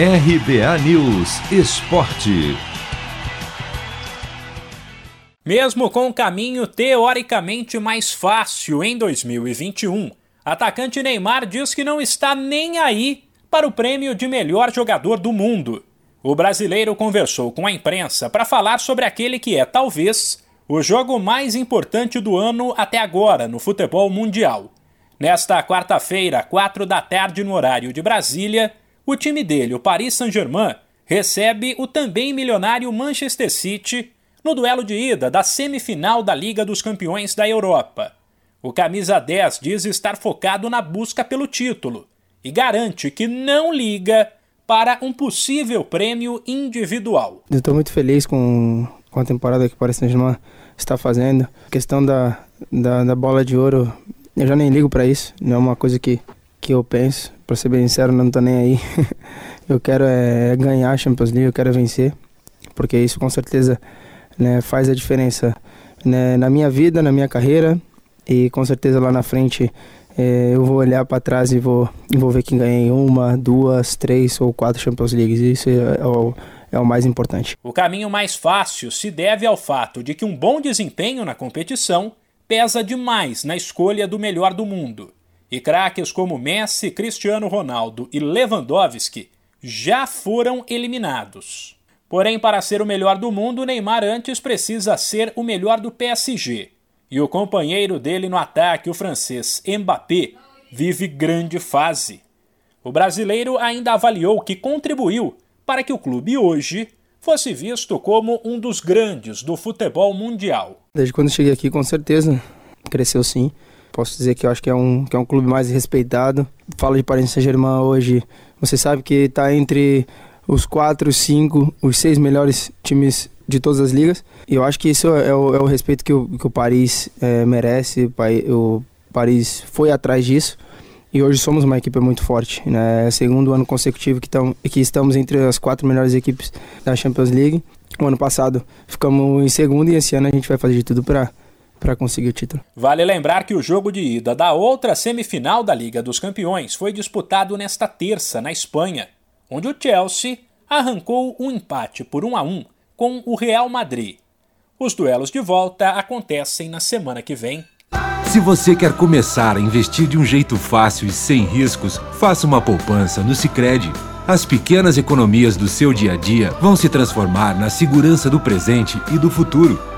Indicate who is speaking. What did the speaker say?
Speaker 1: RBA News Esporte.
Speaker 2: Mesmo com o caminho teoricamente mais fácil em 2021, atacante Neymar diz que não está nem aí para o prêmio de melhor jogador do mundo. O brasileiro conversou com a imprensa para falar sobre aquele que é, talvez, o jogo mais importante do ano até agora no futebol mundial. Nesta quarta-feira, quatro da tarde no horário de Brasília, o time dele, o Paris Saint-Germain, recebe o também milionário Manchester City no duelo de ida da semifinal da Liga dos Campeões da Europa. O camisa 10 diz estar focado na busca pelo título e garante que não liga para um possível prêmio individual.
Speaker 3: Eu estou muito feliz com, com a temporada que o Paris Saint-Germain está fazendo. A questão da, da, da bola de ouro, eu já nem ligo para isso, não é uma coisa que, que eu penso. Para ser bem sincero, não estou nem aí. eu quero é, ganhar a Champions League, eu quero vencer, porque isso com certeza né, faz a diferença né, na minha vida, na minha carreira e com certeza lá na frente é, eu vou olhar para trás e vou, vou ver quem ganhei uma, duas, três ou quatro Champions Leagues. Isso é, é, o, é o mais importante.
Speaker 2: O caminho mais fácil se deve ao fato de que um bom desempenho na competição pesa demais na escolha do melhor do mundo. E craques como Messi, Cristiano Ronaldo e Lewandowski já foram eliminados. Porém, para ser o melhor do mundo, Neymar antes precisa ser o melhor do PSG e o companheiro dele no ataque, o francês Mbappé, vive grande fase. O brasileiro ainda avaliou que contribuiu para que o clube hoje fosse visto como um dos grandes do futebol mundial.
Speaker 3: Desde quando cheguei aqui, com certeza, cresceu sim. Posso dizer que eu acho que é um, que é um clube mais respeitado. Falo de Paris Saint-Germain hoje, você sabe que está entre os quatro, cinco, os seis melhores times de todas as ligas. E eu acho que isso é o, é o respeito que o, que o Paris é, merece. O Paris foi atrás disso. E hoje somos uma equipe muito forte. Né? É o segundo ano consecutivo que, tam, que estamos entre as quatro melhores equipes da Champions League. O ano passado ficamos em segundo e esse ano a gente vai fazer de tudo para para conseguir o título.
Speaker 2: Vale lembrar que o jogo de ida da outra semifinal da Liga dos Campeões foi disputado nesta terça na Espanha, onde o Chelsea arrancou um empate por 1 a 1 com o Real Madrid. Os duelos de volta acontecem na semana que vem.
Speaker 1: Se você quer começar a investir de um jeito fácil e sem riscos, faça uma poupança no Sicredi. As pequenas economias do seu dia a dia vão se transformar na segurança do presente e do futuro.